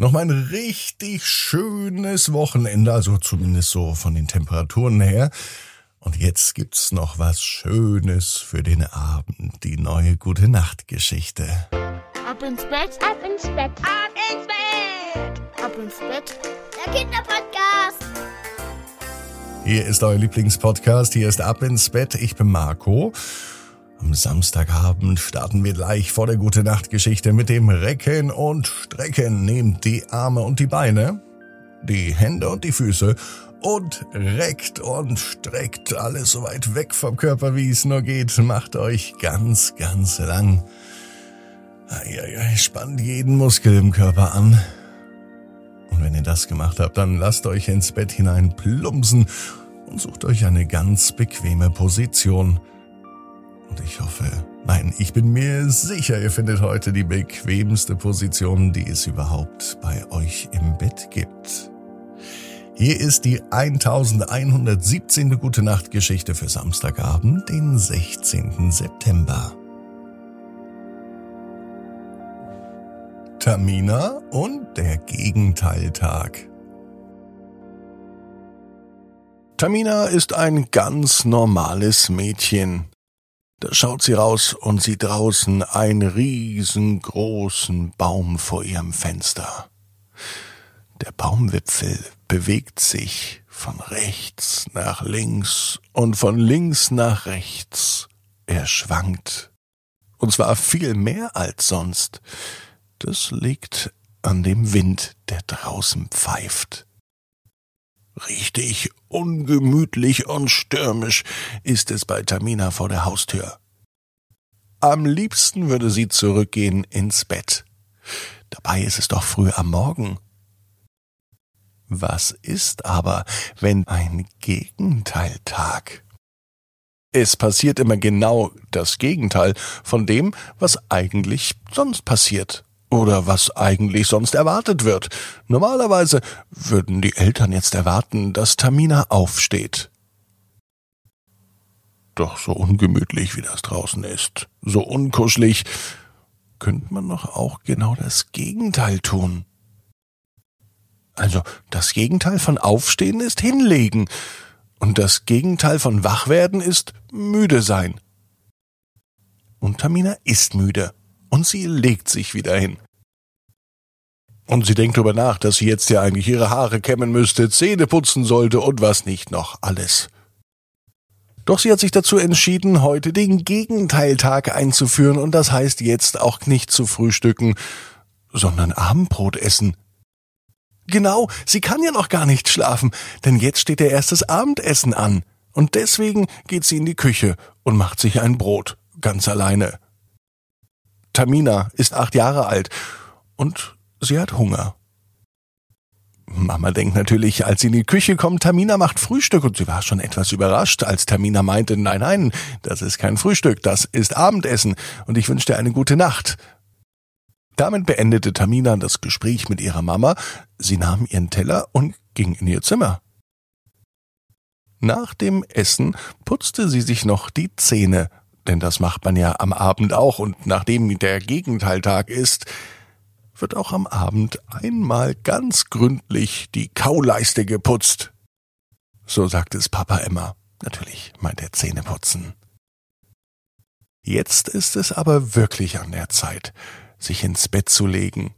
noch mal ein richtig schönes Wochenende, also zumindest so von den Temperaturen her. Und jetzt gibt's noch was Schönes für den Abend, die neue gute Nachtgeschichte. Ab ins Bett, ab ins Bett, ab ins Bett, ab ins Bett. Der Kinderpodcast. Hier ist euer Lieblingspodcast, hier ist Ab ins Bett. Ich bin Marco. Am Samstagabend starten wir gleich vor der Gute Nacht Geschichte mit dem Recken und Strecken. Nehmt die Arme und die Beine, die Hände und die Füße und reckt und streckt alles so weit weg vom Körper, wie es nur geht. Macht euch ganz, ganz lang. Spannt jeden Muskel im Körper an. Und wenn ihr das gemacht habt, dann lasst euch ins Bett hinein plumpsen und sucht euch eine ganz bequeme Position. Und ich hoffe, nein, ich bin mir sicher, ihr findet heute die bequemste Position, die es überhaupt bei euch im Bett gibt. Hier ist die 1117. Gute Nacht Geschichte für Samstagabend, den 16. September. Tamina und der Gegenteiltag. Tamina ist ein ganz normales Mädchen. Da schaut sie raus und sieht draußen einen riesengroßen Baum vor ihrem Fenster. Der Baumwipfel bewegt sich von rechts nach links und von links nach rechts. Er schwankt. Und zwar viel mehr als sonst. Das liegt an dem Wind, der draußen pfeift. Richtig ungemütlich und stürmisch ist es bei Tamina vor der Haustür. Am liebsten würde sie zurückgehen ins Bett. Dabei ist es doch früh am Morgen. Was ist aber, wenn ein Gegenteiltag? Es passiert immer genau das Gegenteil von dem, was eigentlich sonst passiert oder was eigentlich sonst erwartet wird. Normalerweise würden die Eltern jetzt erwarten, dass Tamina aufsteht. Doch so ungemütlich wie das draußen ist, so unkuschelig, könnte man doch auch genau das Gegenteil tun. Also das Gegenteil von Aufstehen ist hinlegen, und das Gegenteil von Wachwerden ist müde sein. Und Tamina ist müde und sie legt sich wieder hin. Und sie denkt darüber nach, dass sie jetzt ja eigentlich ihre Haare kämmen müsste, Zähne putzen sollte und was nicht noch alles. Doch sie hat sich dazu entschieden, heute den Gegenteiltag einzuführen und das heißt jetzt auch nicht zu frühstücken, sondern Abendbrot essen. Genau, sie kann ja noch gar nicht schlafen, denn jetzt steht ihr erstes Abendessen an. Und deswegen geht sie in die Küche und macht sich ein Brot, ganz alleine. Tamina ist acht Jahre alt und sie hat Hunger. Mama denkt natürlich, als sie in die Küche kommt, Tamina macht Frühstück und sie war schon etwas überrascht, als Tamina meinte, nein, nein, das ist kein Frühstück, das ist Abendessen und ich wünsche dir eine gute Nacht. Damit beendete Tamina das Gespräch mit ihrer Mama, sie nahm ihren Teller und ging in ihr Zimmer. Nach dem Essen putzte sie sich noch die Zähne, denn das macht man ja am Abend auch, und nachdem der Gegenteiltag ist, wird auch am Abend einmal ganz gründlich die Kauleiste geputzt. So sagt es Papa immer. Natürlich meint er Zähneputzen. Jetzt ist es aber wirklich an der Zeit, sich ins Bett zu legen,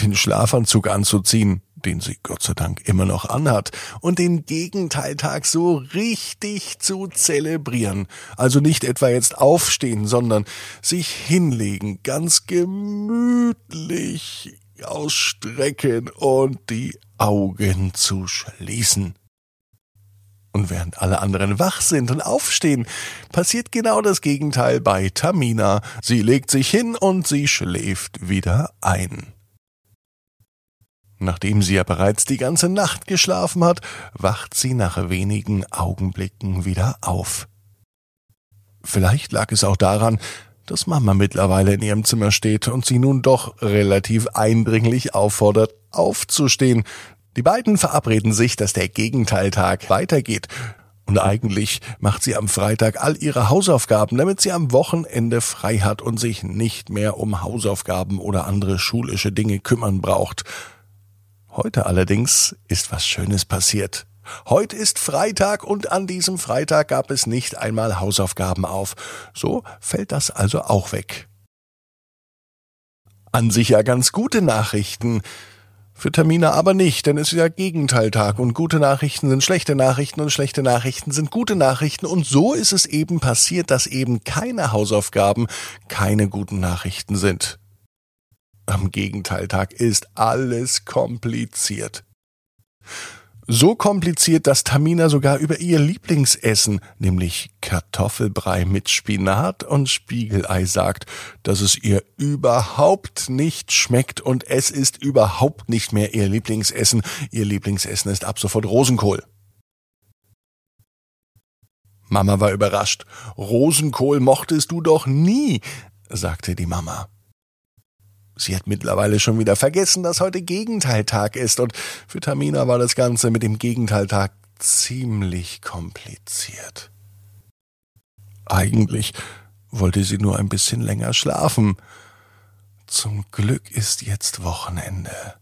den Schlafanzug anzuziehen, den sie Gott sei Dank immer noch anhat, und den Gegenteiltag so richtig zu zelebrieren. Also nicht etwa jetzt aufstehen, sondern sich hinlegen, ganz gemütlich ausstrecken und die Augen zu schließen. Und während alle anderen wach sind und aufstehen, passiert genau das Gegenteil bei Tamina. Sie legt sich hin und sie schläft wieder ein. Nachdem sie ja bereits die ganze Nacht geschlafen hat, wacht sie nach wenigen Augenblicken wieder auf. Vielleicht lag es auch daran, dass Mama mittlerweile in ihrem Zimmer steht und sie nun doch relativ eindringlich auffordert, aufzustehen. Die beiden verabreden sich, dass der Gegenteiltag weitergeht. Und eigentlich macht sie am Freitag all ihre Hausaufgaben, damit sie am Wochenende frei hat und sich nicht mehr um Hausaufgaben oder andere schulische Dinge kümmern braucht. Heute allerdings ist was Schönes passiert. Heute ist Freitag und an diesem Freitag gab es nicht einmal Hausaufgaben auf. So fällt das also auch weg. An sich ja ganz gute Nachrichten. Für Tamina aber nicht, denn es ist ja Gegenteiltag und gute Nachrichten sind schlechte Nachrichten und schlechte Nachrichten sind gute Nachrichten und so ist es eben passiert, dass eben keine Hausaufgaben keine guten Nachrichten sind. Am Gegenteiltag ist alles kompliziert. So kompliziert, dass Tamina sogar über ihr Lieblingsessen, nämlich Kartoffelbrei mit Spinat und Spiegelei sagt, dass es ihr überhaupt nicht schmeckt und es ist überhaupt nicht mehr ihr Lieblingsessen. Ihr Lieblingsessen ist ab sofort Rosenkohl. Mama war überrascht. Rosenkohl mochtest du doch nie, sagte die Mama. Sie hat mittlerweile schon wieder vergessen, dass heute Gegenteiltag ist, und für Tamina war das Ganze mit dem Gegenteiltag ziemlich kompliziert. Eigentlich wollte sie nur ein bisschen länger schlafen. Zum Glück ist jetzt Wochenende.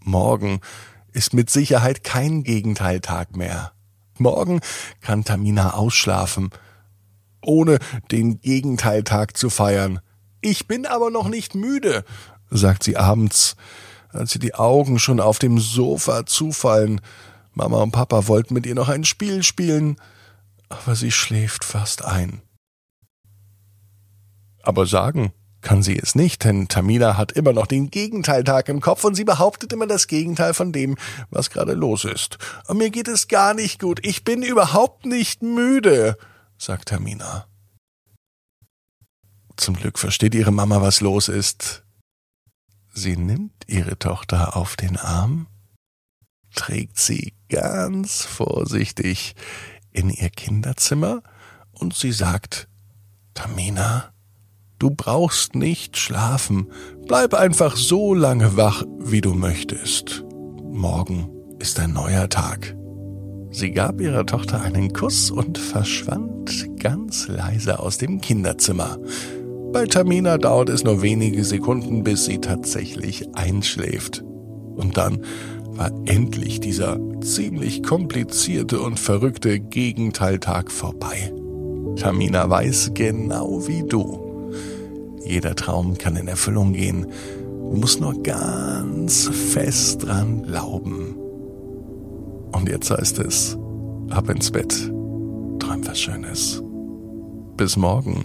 Morgen ist mit Sicherheit kein Gegenteiltag mehr. Morgen kann Tamina ausschlafen, ohne den Gegenteiltag zu feiern. Ich bin aber noch nicht müde, sagt sie abends, als sie die Augen schon auf dem Sofa zufallen. Mama und Papa wollten mit ihr noch ein Spiel spielen, aber sie schläft fast ein. Aber sagen kann sie es nicht, denn Tamina hat immer noch den Gegenteiltag im Kopf und sie behauptet immer das Gegenteil von dem, was gerade los ist. Und mir geht es gar nicht gut. Ich bin überhaupt nicht müde, sagt Tamina. Zum Glück versteht ihre Mama, was los ist. Sie nimmt ihre Tochter auf den Arm, trägt sie ganz vorsichtig in ihr Kinderzimmer und sie sagt, Tamina, du brauchst nicht schlafen, bleib einfach so lange wach, wie du möchtest. Morgen ist ein neuer Tag. Sie gab ihrer Tochter einen Kuss und verschwand ganz leise aus dem Kinderzimmer. Bei Tamina dauert es nur wenige Sekunden, bis sie tatsächlich einschläft. Und dann war endlich dieser ziemlich komplizierte und verrückte Gegenteiltag vorbei. Tamina weiß genau wie du. Jeder Traum kann in Erfüllung gehen. Du musst nur ganz fest dran glauben. Und jetzt heißt es, ab ins Bett, träum was Schönes. Bis morgen.